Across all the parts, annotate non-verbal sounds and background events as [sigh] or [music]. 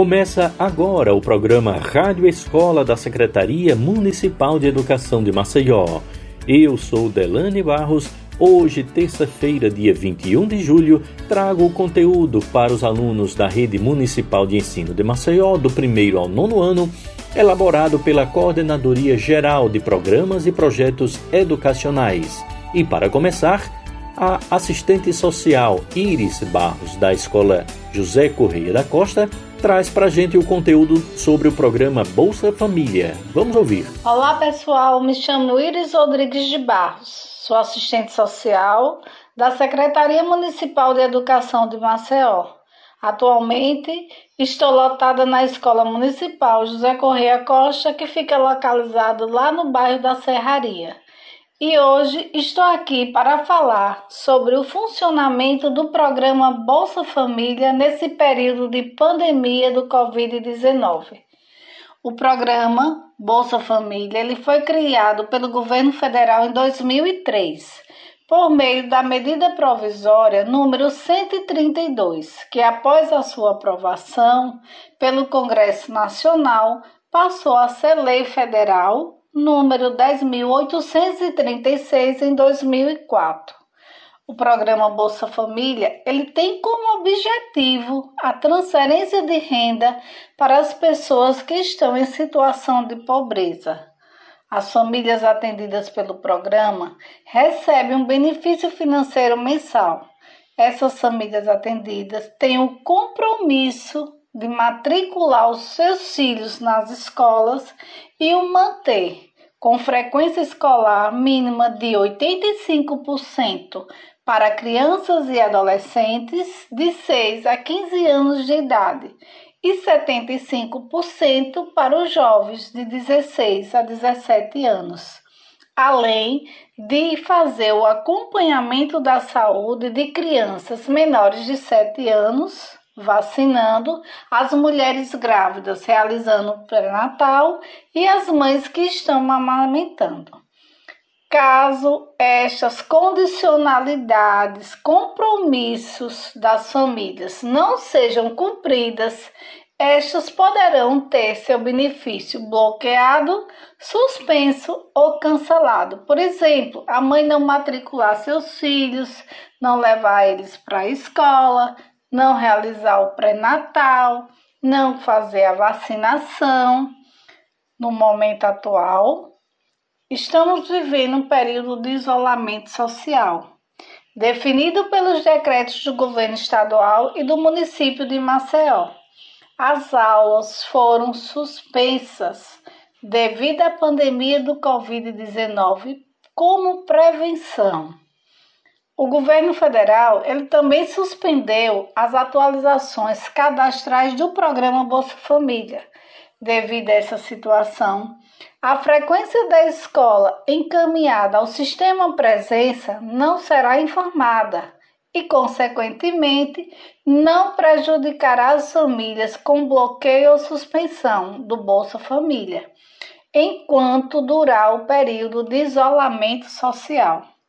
Começa agora o programa Rádio Escola da Secretaria Municipal de Educação de Maceió. Eu sou Delane Barros. Hoje, terça-feira, dia 21 de julho, trago o conteúdo para os alunos da Rede Municipal de Ensino de Maceió, do primeiro ao nono ano, elaborado pela Coordenadoria Geral de Programas e Projetos Educacionais. E para começar, a assistente social Iris Barros, da Escola José Correia da Costa, traz para gente o conteúdo sobre o programa Bolsa Família. Vamos ouvir. Olá, pessoal. Me chamo Iris Rodrigues de Barros. Sou assistente social da Secretaria Municipal de Educação de Maceió. Atualmente, estou lotada na Escola Municipal José Correia Costa, que fica localizado lá no bairro da Serraria e hoje estou aqui para falar sobre o funcionamento do programa Bolsa Família nesse período de pandemia do Covid-19. O programa Bolsa Família ele foi criado pelo governo federal em 2003 por meio da medida provisória número 132, que após a sua aprovação pelo Congresso Nacional passou a ser lei federal número 10.836 em 2004. O programa Bolsa Família, ele tem como objetivo a transferência de renda para as pessoas que estão em situação de pobreza. As famílias atendidas pelo programa recebem um benefício financeiro mensal. Essas famílias atendidas têm o compromisso de matricular os seus filhos nas escolas e o manter com frequência escolar mínima de 85% para crianças e adolescentes de 6 a 15 anos de idade e 75% para os jovens de 16 a 17 anos, além de fazer o acompanhamento da saúde de crianças menores de 7 anos vacinando, as mulheres grávidas realizando o pré-natal e as mães que estão amamentando. Caso estas condicionalidades, compromissos das famílias não sejam cumpridas, estas poderão ter seu benefício bloqueado, suspenso ou cancelado. Por exemplo, a mãe não matricular seus filhos, não levar eles para a escola, não realizar o pré-natal, não fazer a vacinação. No momento atual, estamos vivendo um período de isolamento social, definido pelos decretos do governo estadual e do município de Maceió. As aulas foram suspensas devido à pandemia do Covid-19 como prevenção. O governo federal ele também suspendeu as atualizações cadastrais do programa Bolsa Família. Devido a essa situação, a frequência da escola encaminhada ao sistema presença não será informada e, consequentemente, não prejudicará as famílias com bloqueio ou suspensão do Bolsa Família, enquanto durar o período de isolamento social.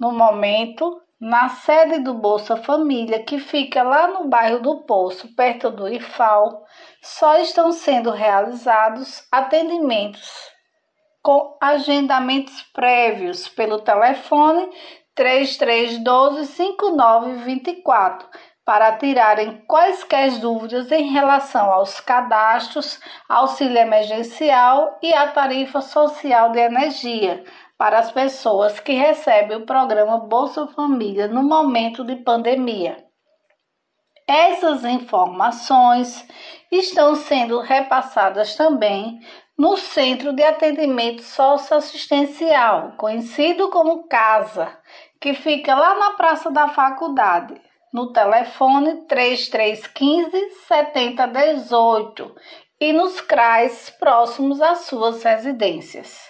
No momento, na sede do Bolsa Família, que fica lá no bairro do Poço, perto do IFAL, só estão sendo realizados atendimentos com agendamentos prévios pelo telefone 3312 5924 para tirarem quaisquer dúvidas em relação aos cadastros, auxílio emergencial e a tarifa social de energia para as pessoas que recebem o programa Bolsa Família no momento de pandemia. Essas informações estão sendo repassadas também no Centro de Atendimento Socioassistencial, conhecido como CASA, que fica lá na Praça da Faculdade, no telefone 3315 7018 e nos CRAs próximos às suas residências.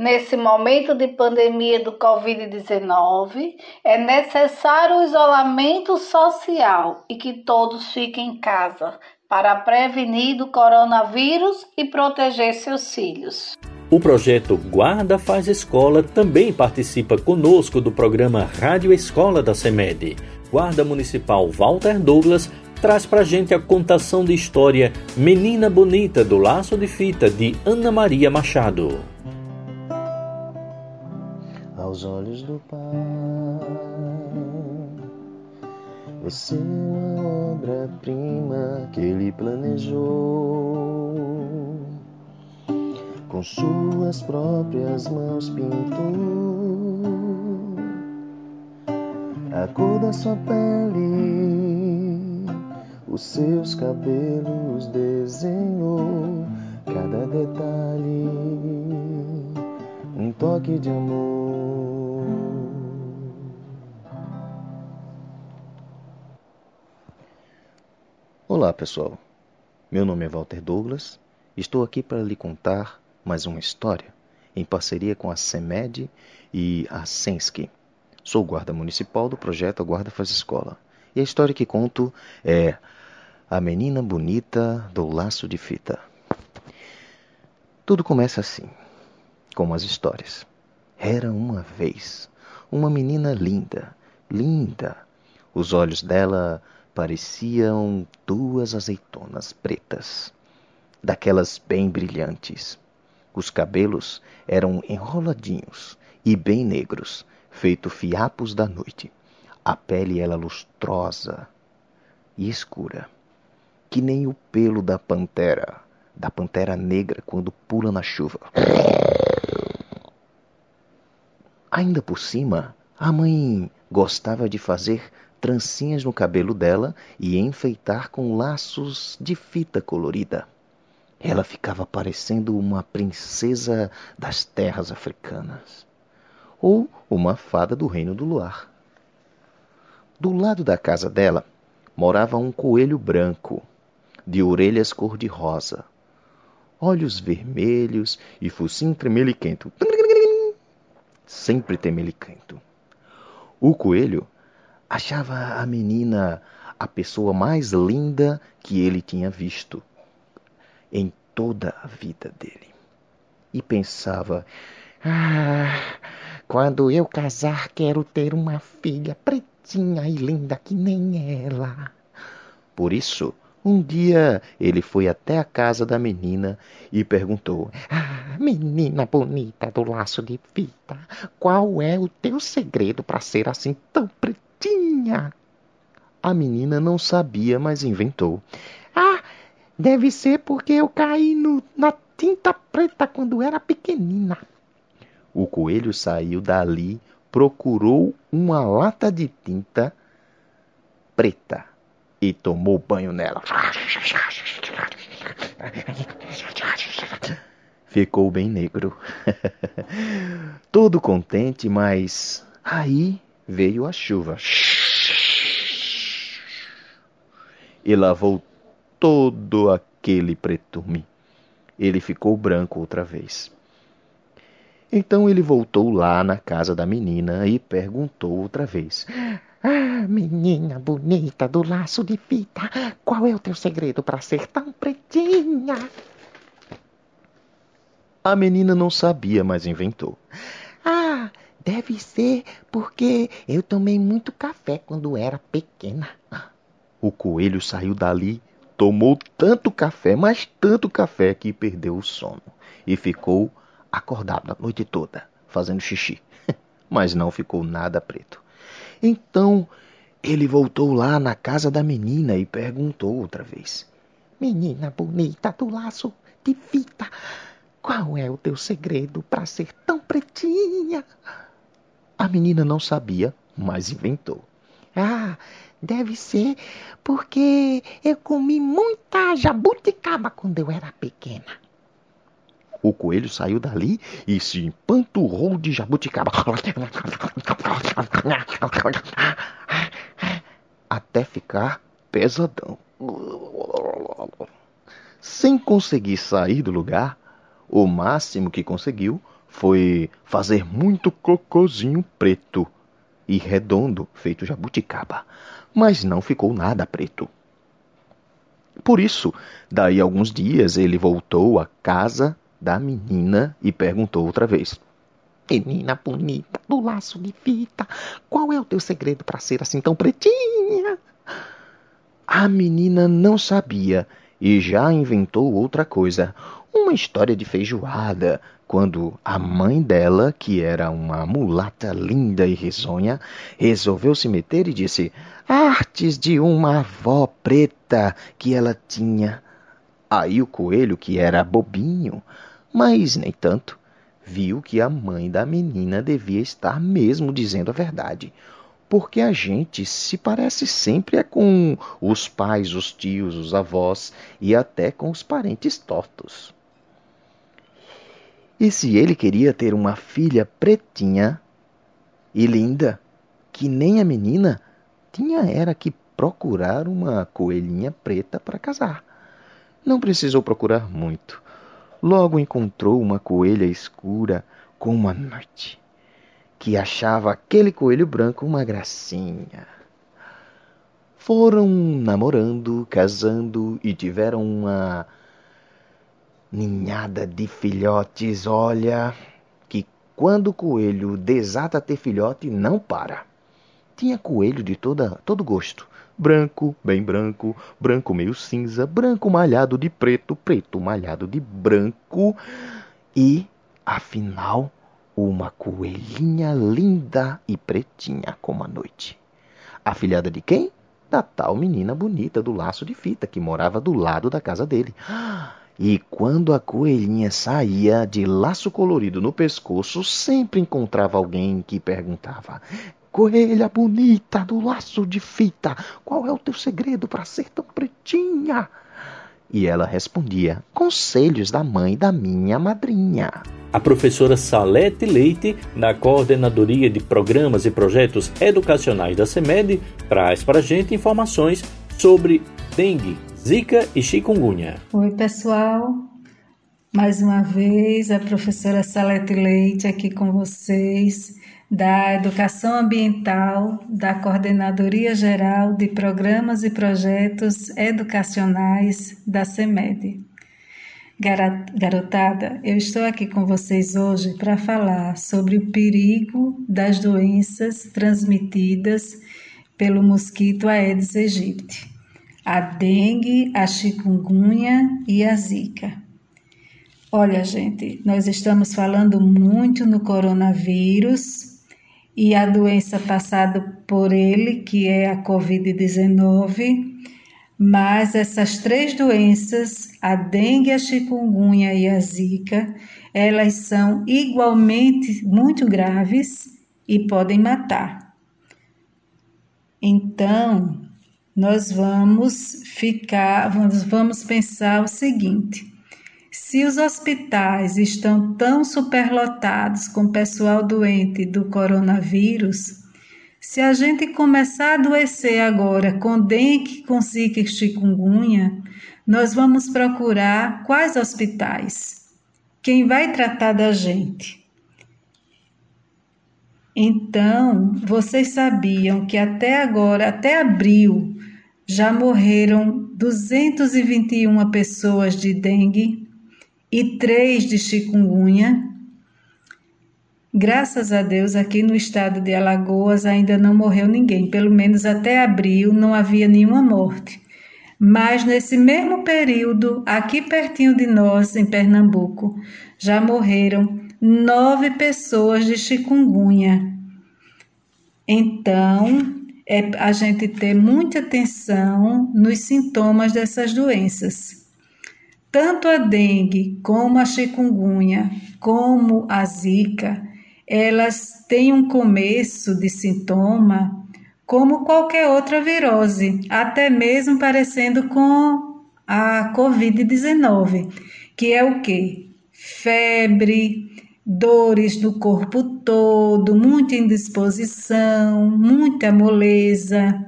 Nesse momento de pandemia do Covid-19, é necessário o isolamento social e que todos fiquem em casa para prevenir do coronavírus e proteger seus filhos. O projeto Guarda Faz Escola também participa conosco do programa Rádio Escola da CEMED. Guarda Municipal Walter Douglas traz pra gente a contação de história Menina Bonita do Laço de Fita de Ana Maria Machado. Aos olhos do Pai, você é uma obra-prima que Ele planejou. Com suas próprias mãos pintou a cor da sua pele, os seus cabelos desenhou cada detalhe, um toque de amor. Olá, pessoal. Meu nome é Walter Douglas. Estou aqui para lhe contar mais uma história em parceria com a CEMED e a Sensky Sou guarda municipal do projeto A Guarda Faz Escola. E a história que conto é A Menina Bonita do Laço de Fita. Tudo começa assim, como as histórias. Era uma vez uma menina linda, linda. Os olhos dela pareciam duas azeitonas pretas, daquelas bem brilhantes. Os cabelos eram enroladinhos e bem negros, feito fiapos da noite. A pele era lustrosa e escura, que nem o pelo da pantera, da pantera negra quando pula na chuva. Ainda por cima, a mãe gostava de fazer trancinhas no cabelo dela e enfeitar com laços de fita colorida. Ela ficava parecendo uma princesa das terras africanas ou uma fada do reino do luar. Do lado da casa dela morava um coelho branco, de orelhas cor-de-rosa, olhos vermelhos e focinho tremeliquento. Sempre tremeliquento. O coelho achava a menina a pessoa mais linda que ele tinha visto em toda a vida dele. E pensava: ah, quando eu casar, quero ter uma filha pretinha e linda que nem ela. Por isso, um dia ele foi até a casa da menina e perguntou: Ah, menina bonita do laço de fita, qual é o teu segredo para ser assim tão pretinha? A menina não sabia, mas inventou: Ah, deve ser porque eu caí no, na tinta preta quando era pequenina. O coelho saiu dali, procurou uma lata de tinta preta e tomou banho nela. Ficou bem negro. [laughs] Todo contente, mas aí veio a chuva. E lavou todo aquele pretume. Ele ficou branco outra vez. Então ele voltou lá na casa da menina e perguntou outra vez: Ah, menina bonita do laço de fita, qual é o teu segredo para ser tão pretinha? A menina não sabia, mas inventou. Deve ser porque eu tomei muito café quando era pequena. O coelho saiu dali, tomou tanto café, mas tanto café que perdeu o sono e ficou acordado a noite toda, fazendo xixi, [laughs] mas não ficou nada preto. Então ele voltou lá na casa da menina e perguntou outra vez: Menina bonita do laço de fita, qual é o teu segredo para ser tão pretinha? A menina não sabia, mas inventou. Ah, deve ser porque eu comi muita jabuticaba quando eu era pequena. O coelho saiu dali e se empanturrou de jabuticaba. Até ficar pesadão. Sem conseguir sair do lugar, o máximo que conseguiu foi fazer muito cocôzinho preto e redondo, feito jabuticaba, mas não ficou nada preto. Por isso, daí alguns dias ele voltou à casa da menina e perguntou outra vez: Menina bonita, do laço de fita, qual é o teu segredo para ser assim tão pretinha? A menina não sabia e já inventou outra coisa, uma história de feijoada, quando a mãe dela, que era uma mulata linda e risonha, resolveu se meter e disse: Artes de uma avó preta que ela tinha. Aí o coelho, que era bobinho, mas nem tanto, viu que a mãe da menina devia estar mesmo dizendo a verdade. Porque a gente se parece sempre é com os pais, os tios, os avós e até com os parentes tortos. E se ele queria ter uma filha pretinha e linda, que nem a menina, tinha era que procurar uma coelhinha preta para casar. Não precisou procurar muito. Logo encontrou uma coelha escura como a noite, que achava aquele coelho branco uma gracinha. Foram namorando, casando e tiveram uma ninhada de filhotes, olha, que quando o coelho desata ter filhote, não para. Tinha coelho de toda, todo gosto. Branco, bem branco, branco meio cinza, branco malhado de preto, preto malhado de branco e, afinal, uma coelhinha linda e pretinha como a noite. Afilhada de quem? Da tal menina bonita do laço de fita que morava do lado da casa dele. Ah, e quando a coelhinha saía de laço colorido no pescoço, sempre encontrava alguém que perguntava: Coelha bonita do laço de fita, qual é o teu segredo para ser tão pretinha? E ela respondia: Conselhos da mãe da minha madrinha. A professora Salete Leite, na Coordenadoria de Programas e Projetos Educacionais da CEMED, traz para a gente informações sobre dengue, Zika e chikungunya. Oi, pessoal. Mais uma vez, a professora Salete Leite aqui com vocês, da Educação Ambiental, da Coordenadoria Geral de Programas e Projetos Educacionais da CEMED. Garotada, eu estou aqui com vocês hoje para falar sobre o perigo das doenças transmitidas pelo mosquito Aedes aegypti a dengue, a chikungunya e a zika. Olha, gente, nós estamos falando muito no coronavírus e a doença passada por ele, que é a Covid-19, mas essas três doenças, a dengue, a chikungunya e a zika, elas são igualmente muito graves e podem matar. Então, nós vamos ficar, vamos pensar o seguinte: se os hospitais estão tão superlotados com pessoal doente do coronavírus, se a gente começar a adoecer agora com dengue, com zika e chikungunya, nós vamos procurar quais hospitais? Quem vai tratar da gente? Então, vocês sabiam que até agora, até abril, já morreram 221 pessoas de dengue e 3 de chikungunya. Graças a Deus, aqui no estado de Alagoas ainda não morreu ninguém, pelo menos até abril não havia nenhuma morte. Mas nesse mesmo período, aqui pertinho de nós, em Pernambuco, já morreram nove pessoas de chikungunya. Então, é a gente ter muita atenção nos sintomas dessas doenças. Tanto a dengue como a chikungunya, como a zika, elas têm um começo de sintoma como qualquer outra virose, até mesmo parecendo com a COVID-19, que é o que? Febre, dores no corpo todo, muita indisposição, muita moleza.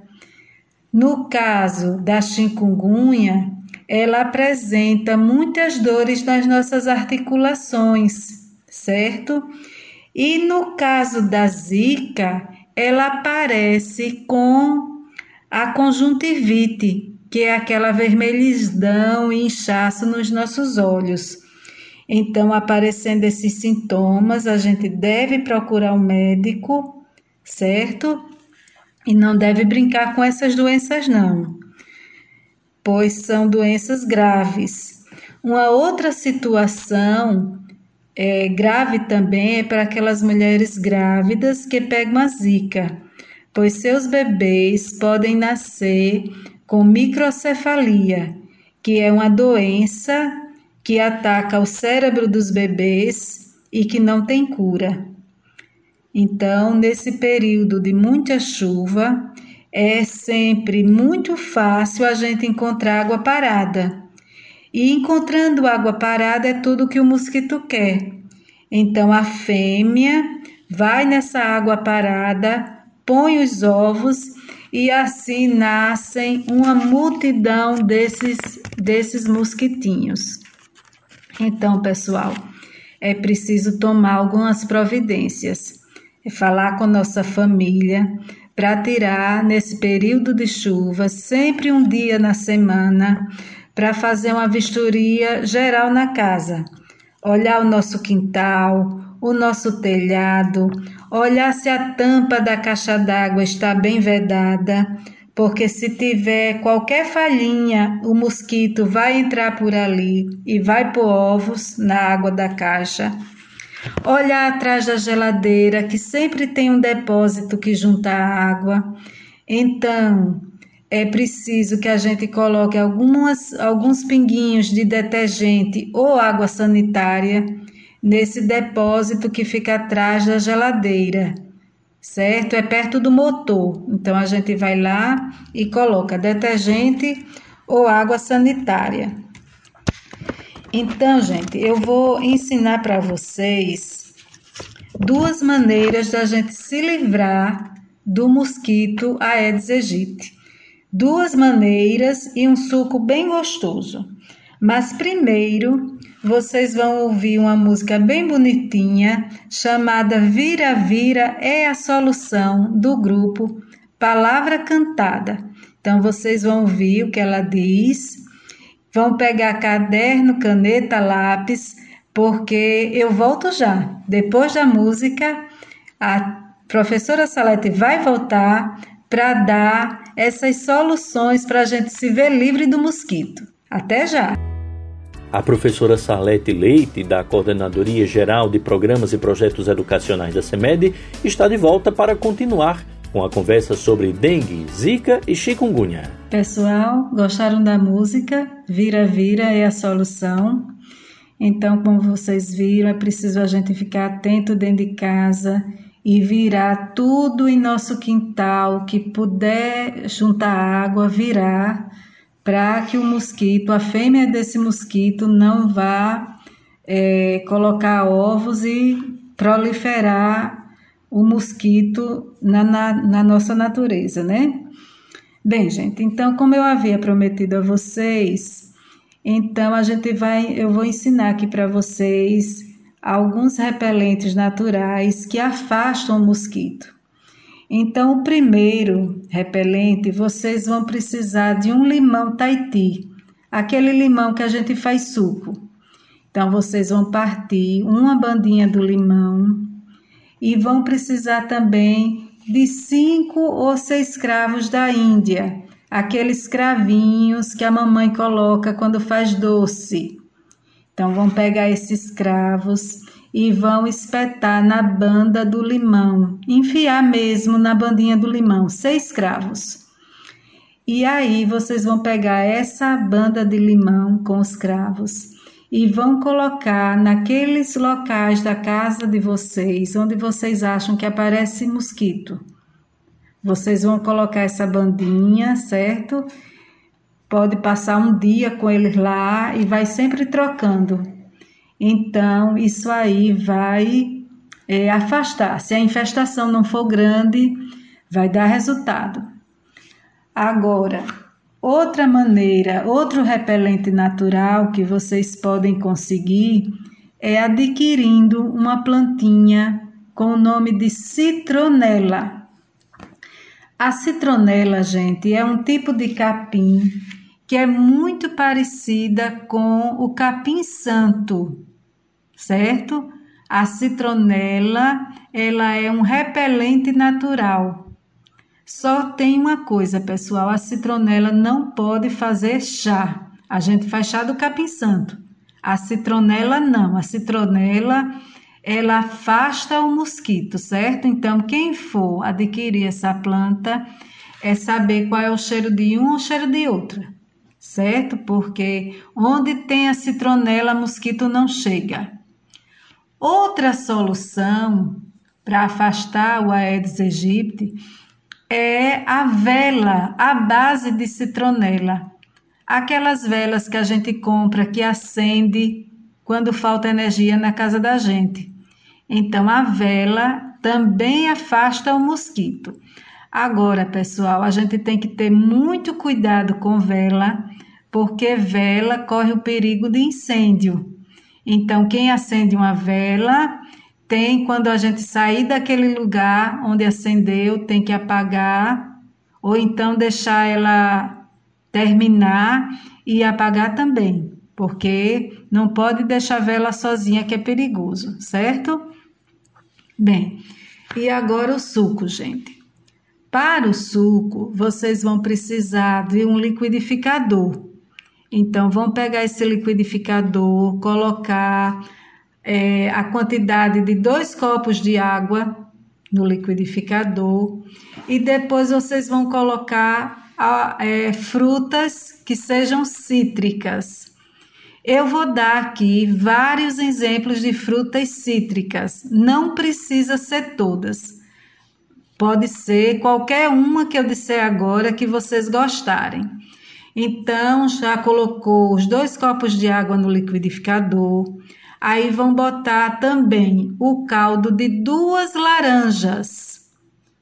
No caso da chikungunya, ela apresenta muitas dores nas nossas articulações, certo? E no caso da zika, ela aparece com a conjuntivite, que é aquela vermelhidão e inchaço nos nossos olhos. Então, aparecendo esses sintomas, a gente deve procurar um médico, certo? E não deve brincar com essas doenças, não. pois são doenças graves. Uma outra situação é, grave também é para aquelas mulheres grávidas que pegam a zika, pois seus bebês podem nascer com microcefalia, que é uma doença que ataca o cérebro dos bebês e que não tem cura. Então, nesse período de muita chuva, é sempre muito fácil a gente encontrar água parada. E encontrando água parada é tudo que o mosquito quer. Então a fêmea vai nessa água parada, põe os ovos e assim nascem uma multidão desses, desses mosquitinhos. Então, pessoal, é preciso tomar algumas providências, falar com nossa família para tirar nesse período de chuva sempre um dia na semana para fazer uma vistoria geral na casa, olhar o nosso quintal, o nosso telhado, olhar se a tampa da caixa d'água está bem vedada, porque se tiver qualquer falhinha, o mosquito vai entrar por ali e vai pôr ovos na água da caixa. Olhar atrás da geladeira, que sempre tem um depósito que junta água. Então, é preciso que a gente coloque algumas, alguns pinguinhos de detergente ou água sanitária nesse depósito que fica atrás da geladeira, certo? É perto do motor. Então a gente vai lá e coloca detergente ou água sanitária. Então, gente, eu vou ensinar para vocês duas maneiras da gente se livrar do mosquito Aedes aegypti. Duas maneiras e um suco bem gostoso. Mas primeiro, vocês vão ouvir uma música bem bonitinha chamada Vira Vira é a Solução do grupo Palavra Cantada. Então vocês vão ouvir o que ela diz, vão pegar caderno, caneta, lápis, porque eu volto já. Depois da música, a professora Salete vai voltar para dar essas soluções para a gente se ver livre do mosquito. Até já! A professora Salete Leite, da Coordenadoria Geral de Programas e Projetos Educacionais da CEMED, está de volta para continuar com a conversa sobre dengue, zika e chikungunya. Pessoal, gostaram da música? Vira Vira é a solução. Então, como vocês viram, é preciso a gente ficar atento dentro de casa e virar tudo em nosso quintal que puder juntar água, virar para que o mosquito, a fêmea desse mosquito, não vá é, colocar ovos e proliferar o mosquito na, na, na nossa natureza, né? Bem, gente, então, como eu havia prometido a vocês, então a gente vai, eu vou ensinar aqui para vocês alguns repelentes naturais que afastam o mosquito. Então, o primeiro repelente, vocês vão precisar de um limão Tahiti, aquele limão que a gente faz suco. Então, vocês vão partir uma bandinha do limão e vão precisar também de cinco ou seis cravos da Índia, aqueles cravinhos que a mamãe coloca quando faz doce. Então, vão pegar esses cravos e vão espetar na banda do limão, enfiar mesmo na bandinha do limão, seis cravos. E aí vocês vão pegar essa banda de limão com os cravos e vão colocar naqueles locais da casa de vocês onde vocês acham que aparece mosquito. Vocês vão colocar essa bandinha, certo? Pode passar um dia com eles lá e vai sempre trocando então, isso aí vai é, afastar. Se a infestação não for grande, vai dar resultado. Agora, outra maneira, outro repelente natural que vocês podem conseguir é adquirindo uma plantinha com o nome de citronela. A citronela, gente, é um tipo de capim que é muito parecida com o capim santo certo? A citronela, ela é um repelente natural. Só tem uma coisa, pessoal: a citronela não pode fazer chá. A gente faz chá do capim santo. A citronela não. A citronela ela afasta o mosquito, certo? Então, quem for adquirir essa planta é saber qual é o cheiro de um ou o cheiro de outra, certo? Porque onde tem a citronela, mosquito não chega. Outra solução para afastar o Aedes aegypti é a vela à base de citronela. Aquelas velas que a gente compra que acende quando falta energia na casa da gente. Então a vela também afasta o mosquito. Agora, pessoal, a gente tem que ter muito cuidado com vela, porque vela corre o perigo de incêndio. Então, quem acende uma vela tem quando a gente sair daquele lugar onde acendeu, tem que apagar ou então deixar ela terminar e apagar também, porque não pode deixar a vela sozinha que é perigoso, certo? Bem, e agora o suco, gente. Para o suco, vocês vão precisar de um liquidificador. Então, vão pegar esse liquidificador, colocar é, a quantidade de dois copos de água no liquidificador e depois vocês vão colocar é, frutas que sejam cítricas. Eu vou dar aqui vários exemplos de frutas cítricas, não precisa ser todas. Pode ser qualquer uma que eu disser agora que vocês gostarem. Então, já colocou os dois copos de água no liquidificador, Aí vão botar também o caldo de duas laranjas,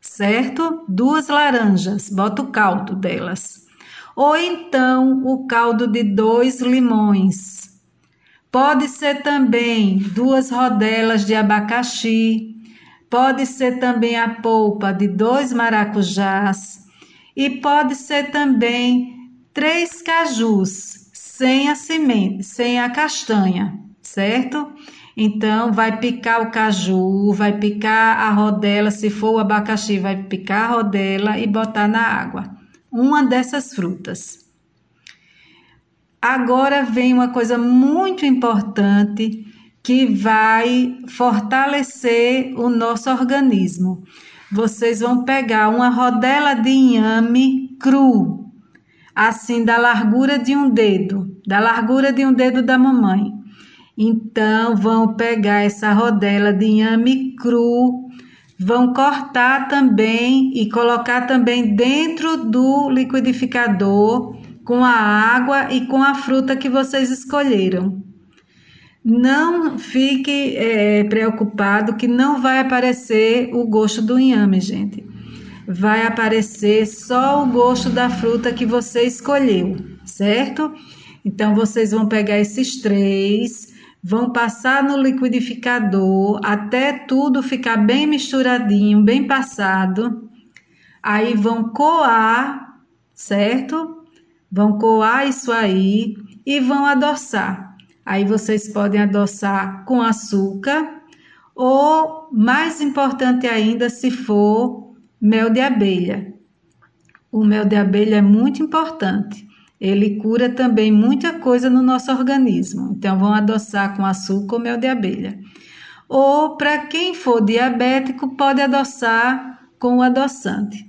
certo? Duas laranjas, bota o caldo delas. Ou então o caldo de dois limões. Pode ser também duas rodelas de abacaxi. Pode ser também a polpa de dois maracujás. E pode ser também três cajus sem a semente, sem a castanha certo? Então, vai picar o caju, vai picar a rodela, se for o abacaxi, vai picar a rodela e botar na água. Uma dessas frutas. Agora vem uma coisa muito importante que vai fortalecer o nosso organismo. Vocês vão pegar uma rodela de inhame cru, assim da largura de um dedo, da largura de um dedo da mamãe. Então, vão pegar essa rodela de inhame cru, vão cortar também e colocar também dentro do liquidificador com a água e com a fruta que vocês escolheram. Não fique é, preocupado que não vai aparecer o gosto do inhame, gente. Vai aparecer só o gosto da fruta que você escolheu, certo? Então, vocês vão pegar esses três vão passar no liquidificador até tudo ficar bem misturadinho, bem passado. Aí vão coar, certo? Vão coar isso aí e vão adoçar. Aí vocês podem adoçar com açúcar ou, mais importante ainda, se for mel de abelha. O mel de abelha é muito importante ele cura também muita coisa no nosso organismo. Então, vão adoçar com açúcar ou mel de abelha. Ou, para quem for diabético, pode adoçar com o adoçante.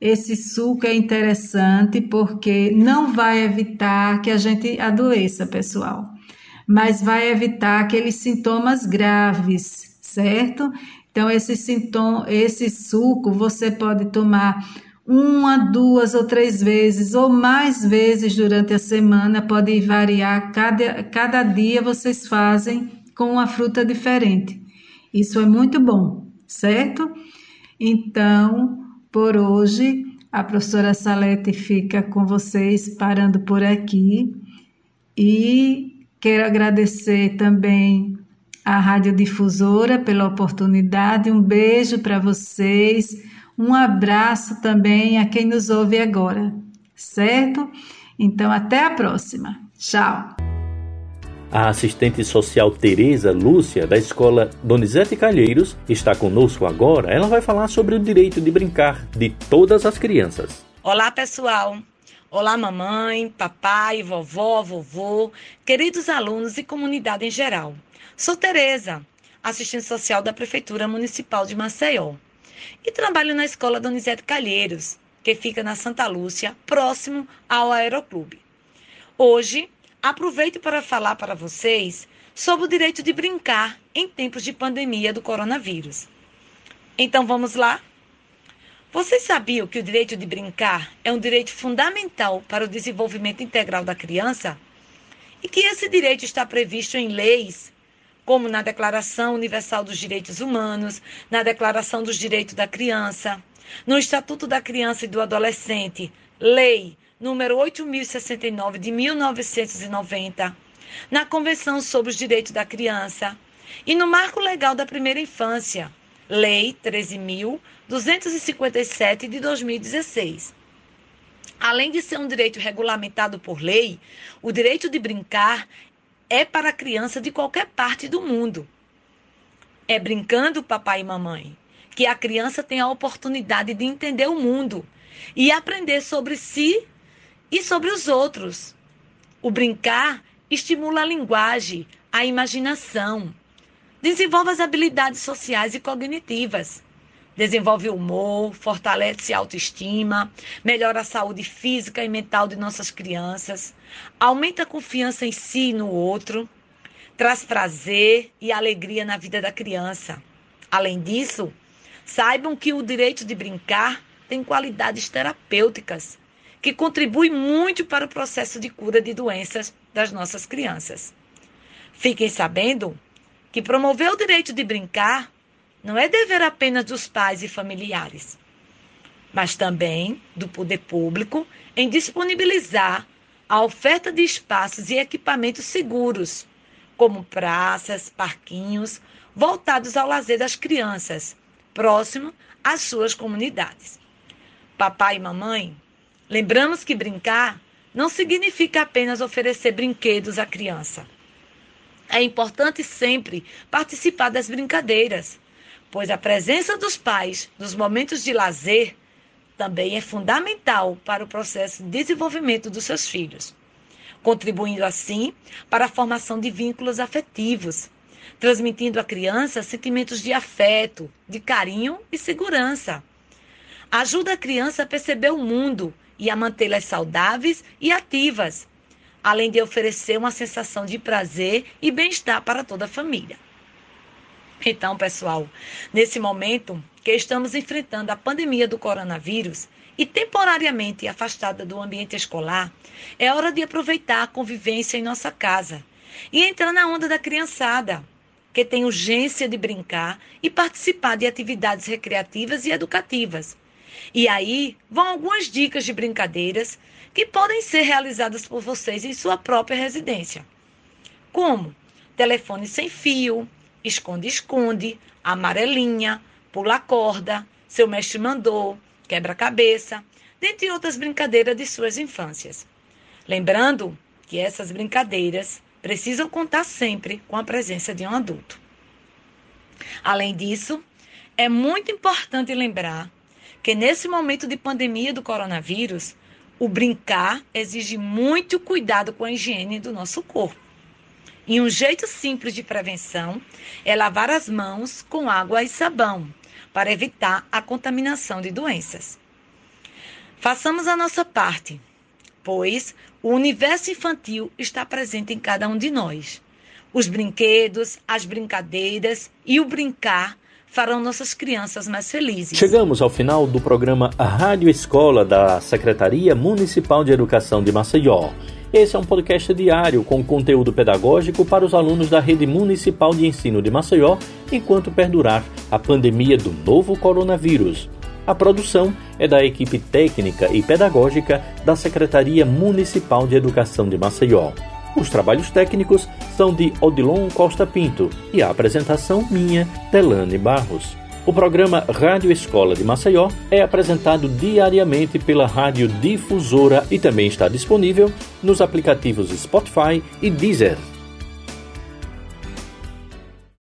Esse suco é interessante porque não vai evitar que a gente adoeça, pessoal, mas vai evitar aqueles sintomas graves, certo? Então, esse, sintoma, esse suco você pode tomar uma, duas ou três vezes ou mais vezes durante a semana, pode variar, cada, cada dia vocês fazem com uma fruta diferente. Isso é muito bom, certo? Então, por hoje, a professora Salete fica com vocês parando por aqui e quero agradecer também à Radiodifusora pela oportunidade. Um beijo para vocês um abraço também a quem nos ouve agora, certo? Então, até a próxima. Tchau! A assistente social Tereza Lúcia, da escola Donizete Calheiros, está conosco agora. Ela vai falar sobre o direito de brincar de todas as crianças. Olá, pessoal. Olá, mamãe, papai, vovó, vovô, queridos alunos e comunidade em geral. Sou Tereza, assistente social da Prefeitura Municipal de Maceió. E trabalho na escola Donizete Calheiros, que fica na Santa Lúcia, próximo ao Aeroclube. Hoje aproveito para falar para vocês sobre o direito de brincar em tempos de pandemia do coronavírus. Então vamos lá? Vocês sabiam que o direito de brincar é um direito fundamental para o desenvolvimento integral da criança? E que esse direito está previsto em leis, como na Declaração Universal dos Direitos Humanos, na Declaração dos Direitos da Criança, no Estatuto da Criança e do Adolescente, Lei número 8069 de 1990, na Convenção sobre os Direitos da Criança e no Marco Legal da Primeira Infância, Lei 13.257 de 2016. Além de ser um direito regulamentado por lei, o direito de brincar é para criança de qualquer parte do mundo. É brincando, papai e mamãe, que a criança tem a oportunidade de entender o mundo e aprender sobre si e sobre os outros. O brincar estimula a linguagem, a imaginação, desenvolve as habilidades sociais e cognitivas, desenvolve humor, fortalece a autoestima, melhora a saúde física e mental de nossas crianças, aumenta a confiança em si e no outro, traz prazer e alegria na vida da criança. Além disso, saibam que o direito de brincar tem qualidades terapêuticas que contribui muito para o processo de cura de doenças das nossas crianças. Fiquem sabendo que promover o direito de brincar não é dever apenas dos pais e familiares, mas também do poder público em disponibilizar a oferta de espaços e equipamentos seguros, como praças, parquinhos, voltados ao lazer das crianças, próximo às suas comunidades. Papai e mamãe Lembramos que brincar não significa apenas oferecer brinquedos à criança. É importante sempre participar das brincadeiras, pois a presença dos pais nos momentos de lazer também é fundamental para o processo de desenvolvimento dos seus filhos, contribuindo assim para a formação de vínculos afetivos, transmitindo à criança sentimentos de afeto, de carinho e segurança. Ajuda a criança a perceber o mundo e a mantê-las saudáveis e ativas, além de oferecer uma sensação de prazer e bem-estar para toda a família. Então, pessoal, nesse momento que estamos enfrentando a pandemia do coronavírus e temporariamente afastada do ambiente escolar, é hora de aproveitar a convivência em nossa casa e entrar na onda da criançada, que tem urgência de brincar e participar de atividades recreativas e educativas e aí vão algumas dicas de brincadeiras que podem ser realizadas por vocês em sua própria residência. Como telefone sem fio, esconde-esconde, amarelinha, pula corda, seu mestre mandou, quebra-cabeça, dentre outras brincadeiras de suas infâncias. Lembrando que essas brincadeiras precisam contar sempre com a presença de um adulto. Além disso, é muito importante lembrar que nesse momento de pandemia do coronavírus, o brincar exige muito cuidado com a higiene do nosso corpo. E um jeito simples de prevenção é lavar as mãos com água e sabão, para evitar a contaminação de doenças. Façamos a nossa parte, pois o universo infantil está presente em cada um de nós. Os brinquedos, as brincadeiras e o brincar farão nossas crianças mais felizes. Chegamos ao final do programa Rádio Escola da Secretaria Municipal de Educação de Maceió. Esse é um podcast diário com conteúdo pedagógico para os alunos da Rede Municipal de Ensino de Maceió enquanto perdurar a pandemia do novo coronavírus. A produção é da equipe técnica e pedagógica da Secretaria Municipal de Educação de Maceió. Os trabalhos técnicos são de Odilon Costa Pinto e a apresentação minha, Telane Barros. O programa Rádio Escola de Maceió é apresentado diariamente pela Rádio Difusora e também está disponível nos aplicativos Spotify e Deezer.